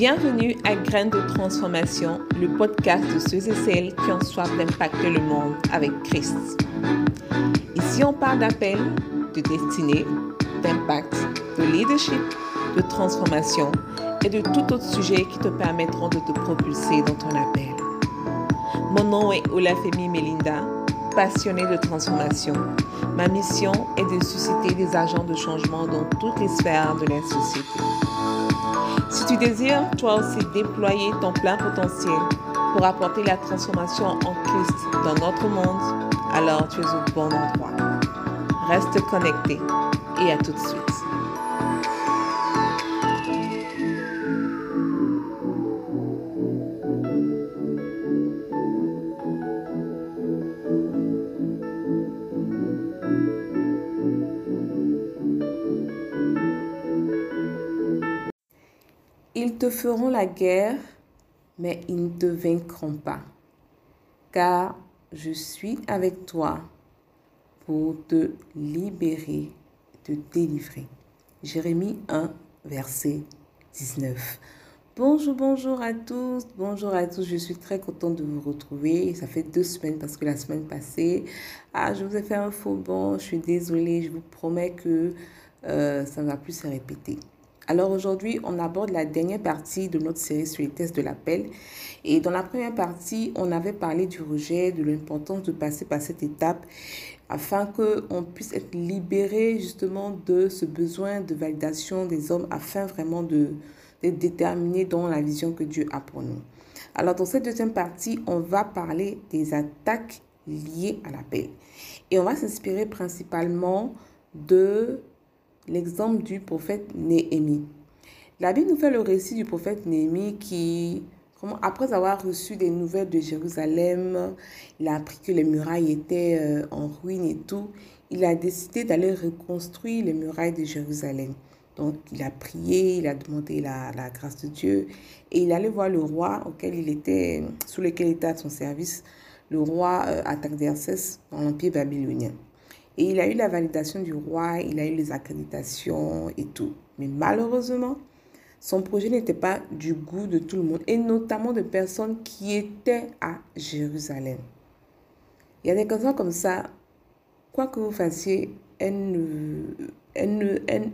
Bienvenue à Graines de transformation, le podcast de ceux et celles qui ont soif d'impacter le monde avec Christ. Ici, on parle d'appel, de destinée, d'impact, de leadership, de transformation et de tout autre sujet qui te permettront de te propulser dans ton appel. Mon nom est Olafemi Melinda, passionnée de transformation. Ma mission est de susciter des agents de changement dans toutes les sphères de la société. Si tu désires toi aussi déployer ton plein potentiel pour apporter la transformation en Christ dans notre monde, alors tu es au bon endroit. Reste connecté et à tout de suite. Ils te feront la guerre, mais ils ne te vaincront pas, car je suis avec toi pour te libérer, te délivrer. Jérémie 1, verset 19. Bonjour, bonjour à tous, bonjour à tous. Je suis très contente de vous retrouver. Ça fait deux semaines parce que la semaine passée, ah, je vous ai fait un faux bon. Je suis désolée. Je vous promets que euh, ça ne va plus se répéter. Alors aujourd'hui, on aborde la dernière partie de notre série sur les tests de l'appel. Et dans la première partie, on avait parlé du rejet, de l'importance de passer par cette étape afin qu'on puisse être libéré justement de ce besoin de validation des hommes afin vraiment de d'être déterminé dans la vision que Dieu a pour nous. Alors dans cette deuxième partie, on va parler des attaques liées à l'appel. Et on va s'inspirer principalement de l'exemple du prophète Néhémie. La Bible nous fait le récit du prophète Néhémie qui, après avoir reçu des nouvelles de Jérusalem, il a appris que les murailles étaient euh, en ruine et tout, il a décidé d'aller reconstruire les murailles de Jérusalem. Donc, il a prié, il a demandé la, la, grâce de Dieu et il allait voir le roi auquel il était, sous lequel il était à son service, le roi euh, dans l'Empire babylonien. Et il a eu la validation du roi, il a eu les accréditations et tout. Mais malheureusement, son projet n'était pas du goût de tout le monde, et notamment de personnes qui étaient à Jérusalem. Il y a des personnes comme ça, quoi que vous fassiez, elles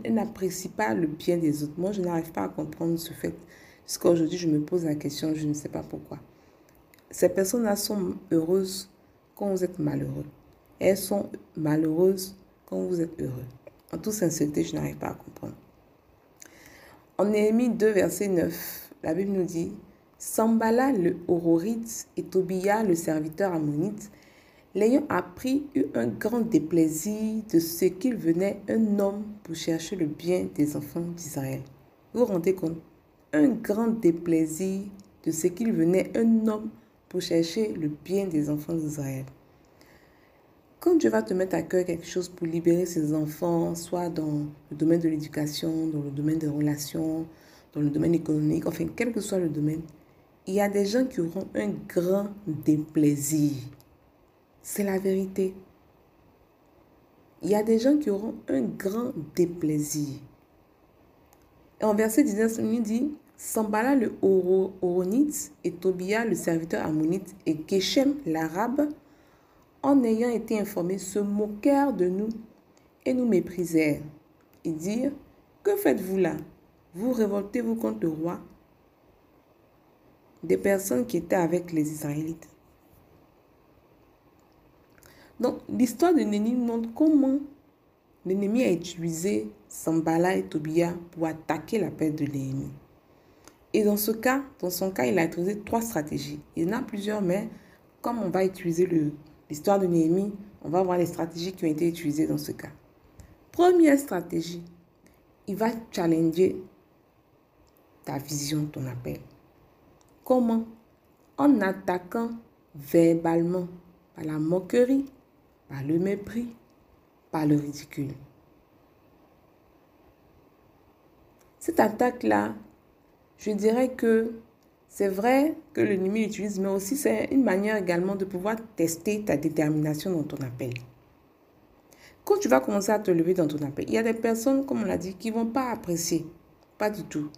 n'apprécient pas le bien des autres. Moi, je n'arrive pas à comprendre ce fait. Jusqu'à aujourd'hui, je me pose la question, je ne sais pas pourquoi. Ces personnes-là sont heureuses quand vous êtes malheureux. Elles sont malheureuses quand vous êtes heureux. En toute sincérité, je n'arrive pas à comprendre. En Néhémie 2, verset 9, la Bible nous dit Sambala le Hororite et Tobia le serviteur ammonite, l'ayant appris, eut un grand déplaisir de ce qu'il venait un homme pour chercher le bien des enfants d'Israël. Vous vous rendez compte? Un grand déplaisir de ce qu'il venait un homme pour chercher le bien des enfants d'Israël. Quand Dieu va te mettre à cœur quelque chose pour libérer ses enfants, soit dans le domaine de l'éducation, dans le domaine des relations, dans le domaine économique, enfin, quel que soit le domaine, il y a des gens qui auront un grand déplaisir. C'est la vérité. Il y a des gens qui auront un grand déplaisir. En verset 19, il dit Sambala le Horonite et Tobia le serviteur ammonite et Keshem l'arabe en ayant été informés, se moquèrent de nous et nous méprisèrent. Et dirent, que faites-vous là? Vous révoltez-vous contre le roi Des personnes qui étaient avec les Israélites. Donc, l'histoire de Némi montre comment l'ennemi a utilisé Sambala et Tobia pour attaquer la paix de Néhémie. Et dans ce cas, dans son cas, il a utilisé trois stratégies. Il y en a plusieurs, mais comme on va utiliser le l'histoire de Néhémie, on va voir les stratégies qui ont été utilisées dans ce cas. Première stratégie, il va challenger ta vision, ton appel. Comment? En attaquant verbalement, par la moquerie, par le mépris, par le ridicule. Cette attaque-là, je dirais que c'est vrai que l'ennemi l'utilise, mais aussi c'est une manière également de pouvoir tester ta détermination dans ton appel. Quand tu vas commencer à te lever dans ton appel, il y a des personnes, comme on l'a dit, qui ne vont pas apprécier. Pas du tout.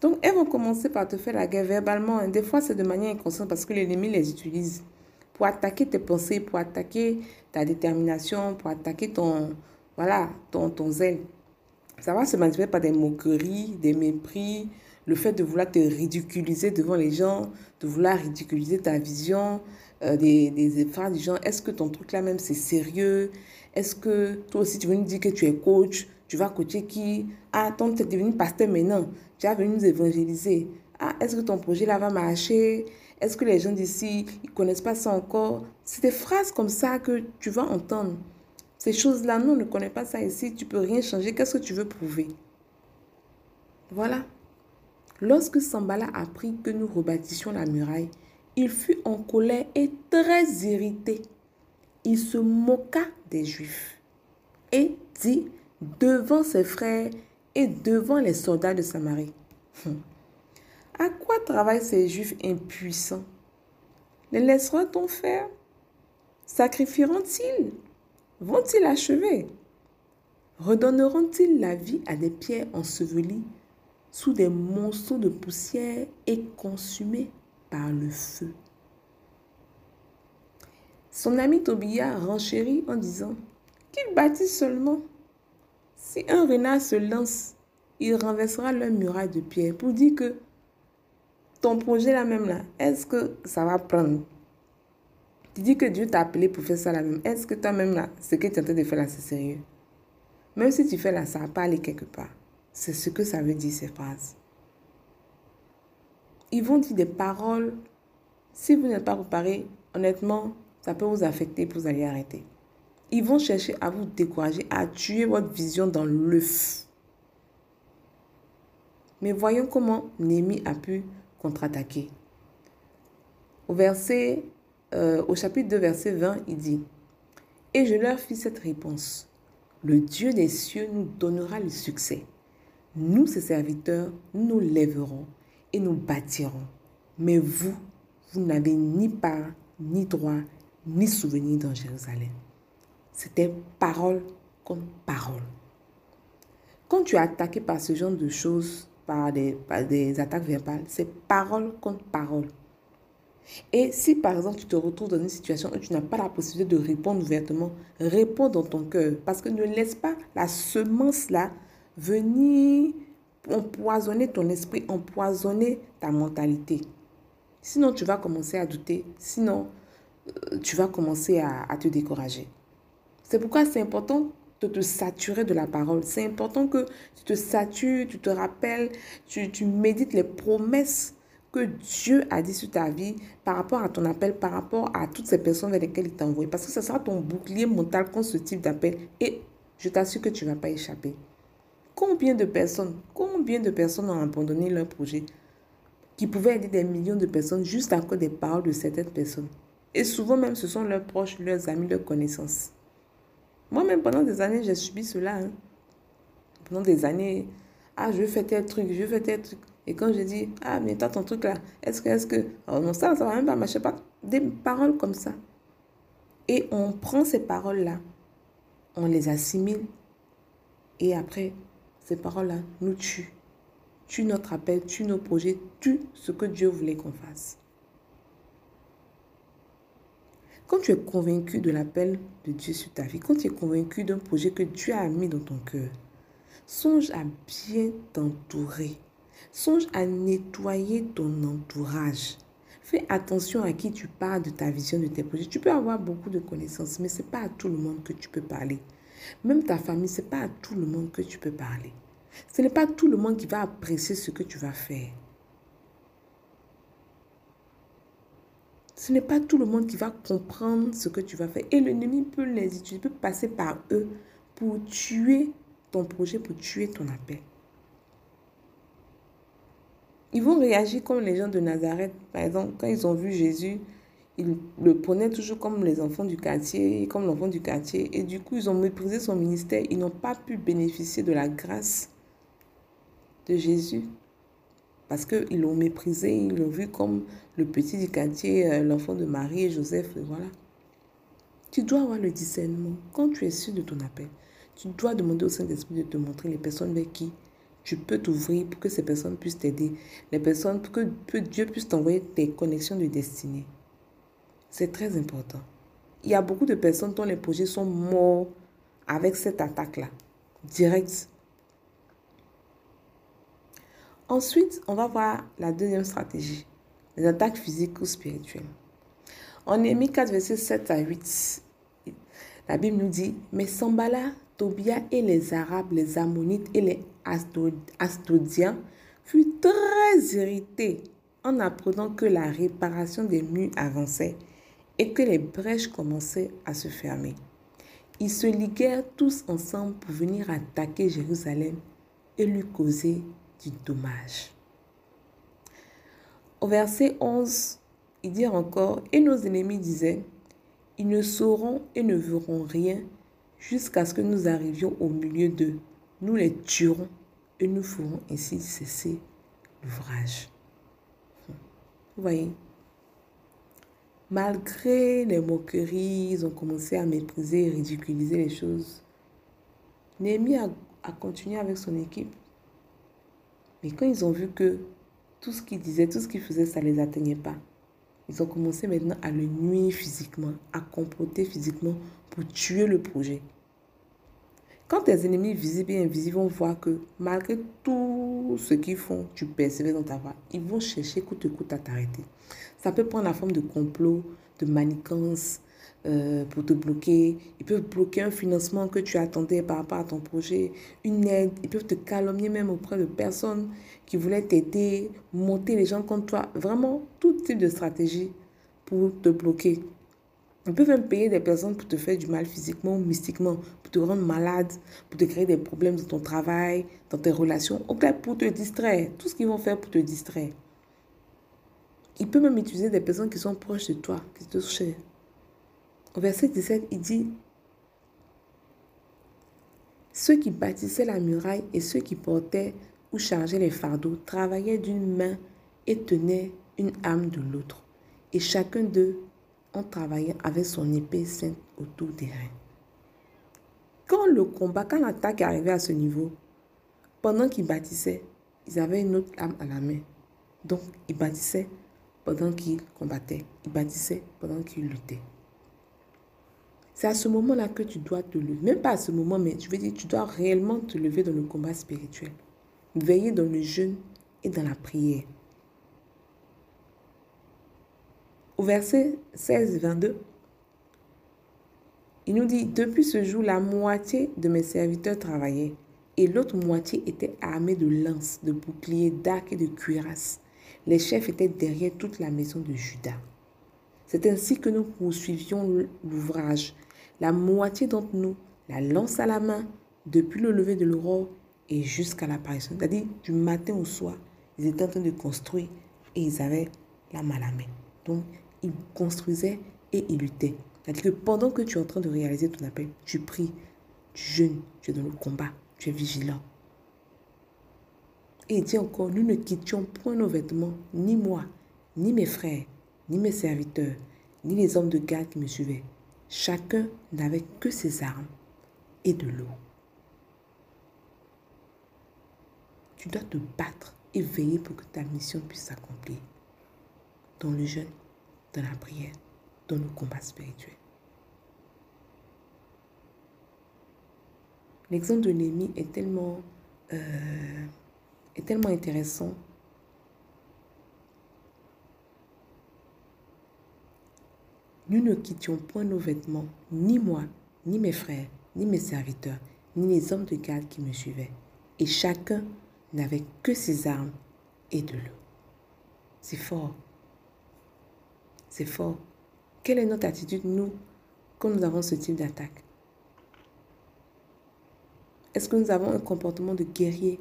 Donc, elles vont commencer par te faire la guerre verbalement. Des fois, c'est de manière inconsciente parce que l'ennemi les utilise pour attaquer tes pensées, pour attaquer ta détermination, pour attaquer ton, voilà, ton, ton zèle. Ça va se manifester par des moqueries, des mépris, le fait de vouloir te ridiculiser devant les gens, de vouloir ridiculiser ta vision, euh, des, des phrases du genre est-ce que ton truc là même c'est sérieux? Est-ce que toi aussi tu veux nous dire que tu es coach? Tu vas coacher qui? Ah, ton tu es devenu pasteur maintenant, tu as venu nous évangéliser. Ah, est-ce que ton projet là va marcher? Est-ce que les gens d'ici, ils connaissent pas ça encore? C'est des phrases comme ça que tu vas entendre. Ces choses-là, nous, on ne connaît pas ça ici. Tu peux rien changer. Qu'est-ce que tu veux prouver? Voilà. Lorsque Sambala apprit que nous rebâtissions la muraille, il fut en colère et très irrité. Il se moqua des Juifs et dit devant ses frères et devant les soldats de Samarie, hum, à quoi travaillent ces Juifs impuissants? Les laissera-t-on faire? Sacrifieront-ils? Vont-ils achever? Redonneront-ils la vie à des pierres ensevelies sous des monceaux de poussière et consumées par le feu Son ami Tobia renchérit en disant qu'il bâtit seulement. Si un renard se lance, il renversera leur muraille de pierre pour dire que ton projet là même là, est-ce que ça va prendre? Tu dis que Dieu t'a appelé pour faire ça la même. Est-ce que toi-même, là, ce que tu es en train de faire là, c'est sérieux? Même si tu fais là, ça va pas aller quelque part. C'est ce que ça veut dire, ces phrases. Ils vont dire des paroles. Si vous n'êtes pas préparé, honnêtement, ça peut vous affecter pour vous allez arrêter. Ils vont chercher à vous décourager, à tuer votre vision dans l'œuf. Mais voyons comment Némi a pu contre-attaquer. Au verset euh, au chapitre 2, verset 20, il dit, Et je leur fis cette réponse, le Dieu des cieux nous donnera le succès. Nous, ses serviteurs, nous lèverons et nous bâtirons. Mais vous, vous n'avez ni part, ni droit, ni souvenir dans Jérusalem. C'était parole contre parole. Quand tu es attaqué par ce genre de choses, par des, par des attaques verbales, c'est parole contre parole. Et si par exemple tu te retrouves dans une situation où tu n'as pas la possibilité de répondre ouvertement, réponds dans ton cœur. Parce que ne laisse pas la semence-là venir empoisonner ton esprit, empoisonner ta mentalité. Sinon, tu vas commencer à douter. Sinon, euh, tu vas commencer à, te décourager. C'est pourquoi c'est important de te saturer de la parole. C'est important que tu te satures, tu te rappelles, tu, tu médites les promesses que Dieu a dit sur ta vie par rapport à ton appel, par rapport à toutes ces personnes vers lesquelles il t'a envoyé. Parce que ce sera ton bouclier mental contre ce type d'appel. Et je t'assure que tu ne vas pas échapper. Combien de personnes, combien de personnes ont abandonné leur projet qui pouvaient aider des millions de personnes juste à cause des paroles de certaines personnes? Et souvent même, ce sont leurs proches, leurs amis, leurs connaissances. Moi-même, pendant des années, j'ai subi cela. Hein. Pendant des années, ah, je faire tel truc, je faire tel truc. Et quand je dis, ah, mais toi, ton truc là, est-ce que, est-ce que, oh non, ça, ça va même pas marcher, pas. Des paroles comme ça. Et on prend ces paroles-là, on les assimile, et après, ces paroles-là nous tuent. Tuent notre appel, tuent nos projets, tuent ce que Dieu voulait qu'on fasse. Quand tu es convaincu de l'appel de Dieu sur ta vie, quand tu es convaincu d'un projet que Dieu a mis dans ton cœur, songe à bien t'entourer Songe à nettoyer ton entourage. Fais attention à qui tu parles de ta vision, de tes projets. Tu peux avoir beaucoup de connaissances, mais ce n'est pas à tout le monde que tu peux parler. Même ta famille, ce n'est pas à tout le monde que tu peux parler. Ce n'est pas tout le monde qui va apprécier ce que tu vas faire. Ce n'est pas tout le monde qui va comprendre ce que tu vas faire. Et l'ennemi peut les utiliser, peut passer par eux pour tuer ton projet, pour tuer ton appel. Ils vont réagir comme les gens de Nazareth. Par exemple, quand ils ont vu Jésus, ils le prenaient toujours comme les enfants du quartier, comme l'enfant du quartier. Et du coup, ils ont méprisé son ministère. Ils n'ont pas pu bénéficier de la grâce de Jésus. Parce qu'ils l'ont méprisé, ils l'ont vu comme le petit du quartier, euh, l'enfant de Marie et Joseph. Voilà. Tu dois avoir le discernement. Quand tu es sûr de ton appel, tu dois demander au Saint-Esprit de te montrer les personnes avec qui tu peux t'ouvrir pour que ces personnes puissent t'aider. Les personnes, pour que, Dieu puisse t'envoyer tes connexions de destinée. C'est très important. Il y a beaucoup de personnes dont les projets sont morts avec cette attaque-là. Direct. Ensuite, on va voir la deuxième stratégie. Les attaques physiques ou spirituelles. En Néhémie 4, versets 7 à 8, la Bible nous dit, mais Sambala, Tobia et les Arabes, les Ammonites et les Astodiens furent très irrités en apprenant que la réparation des murs avançait et que les brèches commençaient à se fermer. Ils se liguèrent tous ensemble pour venir attaquer Jérusalem et lui causer du dommage. Au verset 11, il dit encore, et nos ennemis disaient, ils ne sauront et ne verront rien jusqu'à ce que nous arrivions au milieu d'eux. Nous les tuerons et nous ferons ainsi cesser l'ouvrage. Vous voyez Malgré les moqueries, ils ont commencé à mépriser et ridiculiser les choses. Néhémie a, continué avec son équipe. Mais quand ils ont vu que tout ce qu'il disait, tout ce qu'il faisait, ça ne les atteignait pas, ils ont commencé maintenant à le nuire physiquement, à comploter physiquement pour tuer le projet. Quand tes ennemis visibles et invisibles vont voir que malgré tout ce qu'ils font, tu persévères dans ta voie, ils vont chercher coûte que coûte à t'arrêter. Ça peut prendre la forme de complot, de manigance euh, pour te bloquer. Ils peuvent bloquer un financement que tu attendais par rapport à ton projet, une aide. Ils peuvent te calomnier même auprès de personnes qui voulaient t'aider, monter les gens contre toi. Vraiment, tout type de stratégie pour te bloquer. Ils peuvent même payer des personnes pour te faire du mal physiquement ou mystiquement, pour te rendre malade, pour te créer des problèmes dans ton travail, dans tes relations, ou pour te distraire. Tout ce qu'ils vont faire pour te distraire. Ils peuvent même utiliser des personnes qui sont proches de toi, qui te chères. Au verset 17, il dit Ceux qui bâtissaient la muraille et ceux qui portaient ou chargeaient les fardeaux travaillaient d'une main et tenaient une âme de l'autre. Et chacun d'eux, en travaillant avec son épée sainte autour des reins. Quand le combat, quand l'attaque est arrivée à ce niveau, pendant qu'ils bâtissaient, ils avaient une autre âme à la main. Donc, ils bâtissaient pendant qu'ils combattaient. Ils bâtissaient pendant qu'ils luttaient. C'est à ce moment-là que tu dois te lever. Même pas à ce moment, mais je veux dire, tu dois réellement te lever dans le combat spirituel. Veiller dans le jeûne et dans la prière. Au verset 16 22, il nous dit, depuis ce jour, la moitié de mes serviteurs travaillaient et l'autre moitié était armée de lances, de boucliers, d'arcs et de cuirasses. Les chefs étaient derrière toute la maison de Judas. C'est ainsi que nous poursuivions l'ouvrage. La moitié d'entre nous, la lance à la main, depuis le lever de l'aurore et jusqu'à l'apparition. C'est-à-dire, du matin au soir, ils étaient en train de construire et ils avaient la main à la main. Donc, ils construisaient et ils luttaient. C'est-à-dire que pendant que tu es en train de réaliser ton appel, tu pries, tu jeûnes, tu es dans le combat, tu es vigilant. Et il dit encore, nous ne quittions point nos vêtements, ni moi, ni mes frères, ni mes serviteurs, ni les hommes de garde qui me suivaient. Chacun n'avait que ses armes et de l'eau. Tu dois te battre et veiller pour que ta mission puisse s'accomplir. Dans le jeûne, dans la prière, dans le combat spirituel. L'exemple de Némi est tellement, euh, est tellement intéressant. Nous ne quittions point nos vêtements, ni moi, ni mes frères, ni mes serviteurs, ni les hommes de garde qui me suivaient. Et chacun n'avait que ses armes et de l'eau. C'est fort. C'est fort. Quelle est notre attitude, nous, quand nous avons ce type d'attaque? Est-ce que nous avons un comportement de guerrier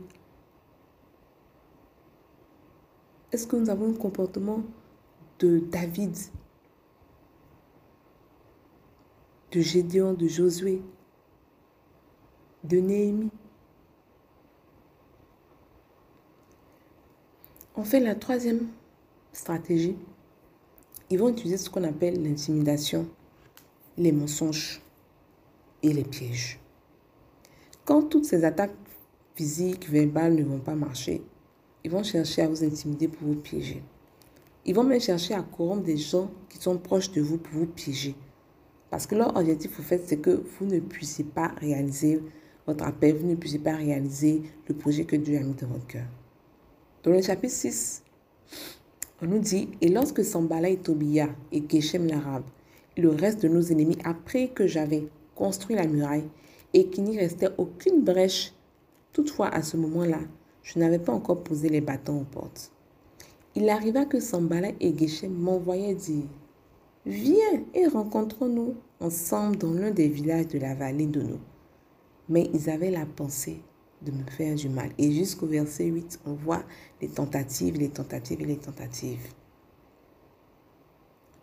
Est-ce que nous avons un comportement de David, de Gédéon, de Josué, de Néhémie? On fait la troisième stratégie, ils vont utiliser ce qu'on appelle l'intimidation, les mensonges et les pièges. Quand toutes ces attaques physiques, verbales ne vont pas marcher, ils vont chercher à vous intimider pour vous piéger. Ils vont même chercher à corrompre des gens qui sont proches de vous pour vous piéger. Parce que leur objectif, au fait, c'est que vous ne puissiez pas réaliser votre appel, vous ne puissiez pas réaliser le projet que Dieu a mis dans votre cœur. Dans le chapitre 6, on nous dit, et lorsque Sambala et Tobia et Geshem l'Arabe le reste de nos ennemis, après que j'avais construit la muraille et qu'il n'y restait aucune brèche, toutefois à ce moment-là, je n'avais pas encore posé les bâtons aux portes. Il arriva que Sambala et Geshem m'envoyaient dire, Viens et rencontrons-nous ensemble dans l'un des villages de la vallée de nous. Mais ils avaient la pensée de me faire du mal. Et jusqu'au verset 8, on voit les tentatives, les tentatives et les tentatives.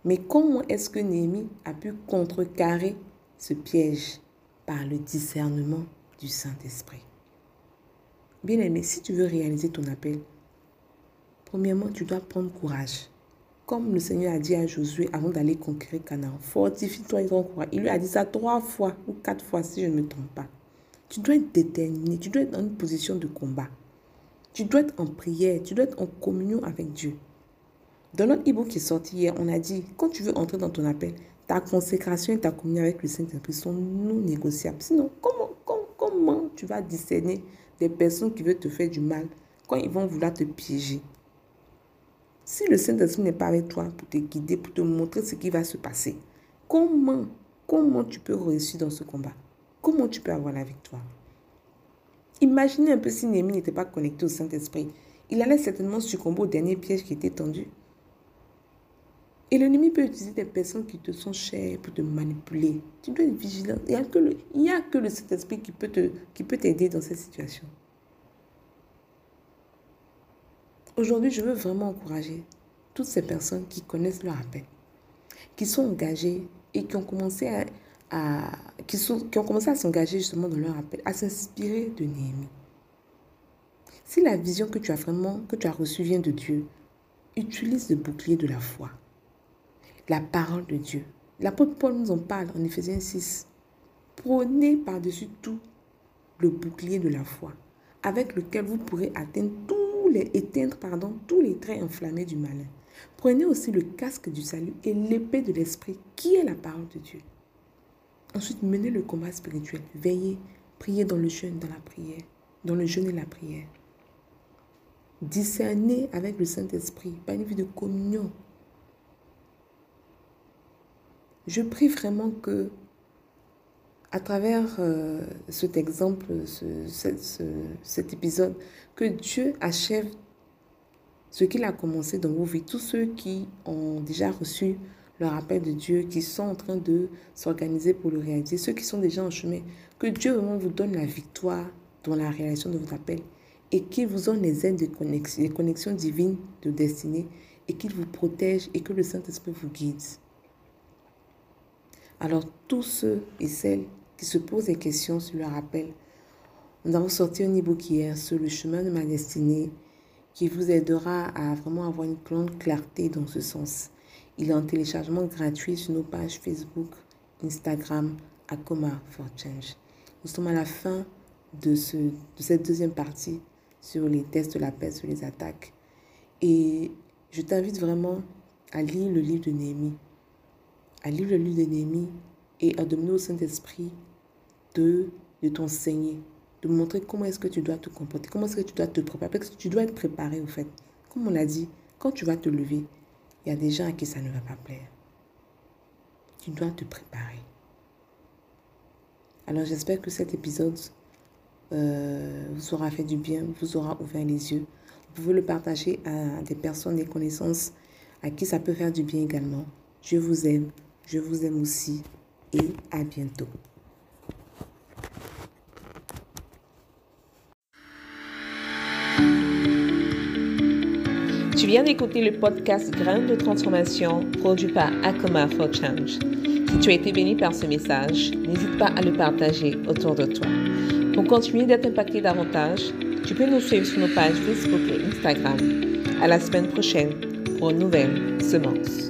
Mais comment est-ce que Néhémie a pu contrecarrer ce piège par le discernement du Saint-Esprit? Bien aimé, si tu veux réaliser ton appel, premièrement, tu dois prendre courage. Comme le Seigneur a dit à Josué avant d'aller conquérir Canaan, fortifie-toi et courage. Il lui a dit ça trois fois ou quatre fois si je ne me trompe pas. Tu dois être déterminé, tu dois être dans une position de combat. Tu dois être en prière, tu dois être en communion avec Dieu. Dans notre e qui est sorti hier, on a dit, quand tu veux entrer dans ton appel, ta consécration et ta communion avec le Saint-Esprit sont non négociables. Sinon, comment, comment, tu vas discerner des personnes qui veulent te faire du mal quand ils vont vouloir te piéger Si le Saint-Esprit n'est pas avec toi pour te guider, pour te montrer ce qui va se passer, comment, comment tu peux réussir dans ce combat? Comment tu peux avoir la victoire? Imaginez un peu si Néhémie n'était pas connecté au Saint-Esprit. Il allait certainement succomber au dernier piège qui était tendu. Et l'ennemi peut utiliser des personnes qui te sont chères pour te manipuler. Tu dois être vigilant. Il n'y a que le, Saint-Esprit qui peut t'aider dans cette situation. Aujourd'hui, je veux vraiment encourager toutes ces personnes qui connaissent leur appel, qui sont engagées et qui ont commencé à, qui, sont, qui ont commencé à s'engager justement dans leur appel, à s'inspirer de Néhémie. Si la vision que tu as vraiment, que tu as reçue vient de Dieu, utilise le bouclier de la foi, la parole de Dieu. L'apôtre Paul nous en parle en Éphésiens 6. Prenez par-dessus tout le bouclier de la foi, avec lequel vous pourrez atteindre tous les, éteindre tous les traits enflammés du malin. Prenez aussi le casque du salut et l'épée de l'esprit, qui est la parole de Dieu. Ensuite, menez le combat spirituel. Veillez, priez dans le jeûne, dans la prière, dans le jeûne et la prière. Discernez avec le Saint-Esprit, par une vie de communion. Je prie vraiment que, à travers euh, cet exemple, cet épisode, que Dieu achève ce qu'il a commencé dans vos vies. Tous ceux qui ont déjà reçu le rappel de Dieu, qui sont en train de s'organiser pour le réaliser, ceux qui sont déjà en chemin, que Dieu vraiment vous donne la victoire dans la réalisation de votre appel et qu'il vous donne les aides de connexion, les connexions divines de destinée et qu'il vous protège et que le Saint-Esprit vous guide. Alors tous ceux et celles qui se posent des questions sur le rappel, nous avons sorti un e-book hier sur le chemin de ma destinée qui vous aidera à vraiment avoir une grande clarté dans ce sens. Il est en téléchargement gratuit sur nos pages Facebook, Instagram, Akoma for Change. Nous sommes à la fin de, ce, de cette deuxième partie sur les tests de la paix, sur les attaques. Et je t'invite vraiment à lire le livre de Néhémie. À lire le livre de Néhémie et à demander au Saint-Esprit de, de t'enseigner, de montrer comment est-ce que tu dois te comporter, comment est-ce que tu dois te préparer. Parce que tu dois être préparé, au fait. Comme on l'a dit, quand tu vas te lever, il y a des gens à qui ça ne va pas plaire. Tu dois te préparer. Alors j'espère que cet épisode euh, vous aura fait du bien, vous aura ouvert les yeux. Vous pouvez le partager à des personnes, des connaissances à qui ça peut faire du bien également. Je vous aime, je vous aime aussi et à bientôt. Tu viens d'écouter le podcast Graines de transformation produit par Akoma for Change. Si tu as été béni par ce message, n'hésite pas à le partager autour de toi. Pour continuer d'être impacté davantage, tu peux nous suivre sur nos pages Facebook et Instagram. À la semaine prochaine pour une nouvelle semence.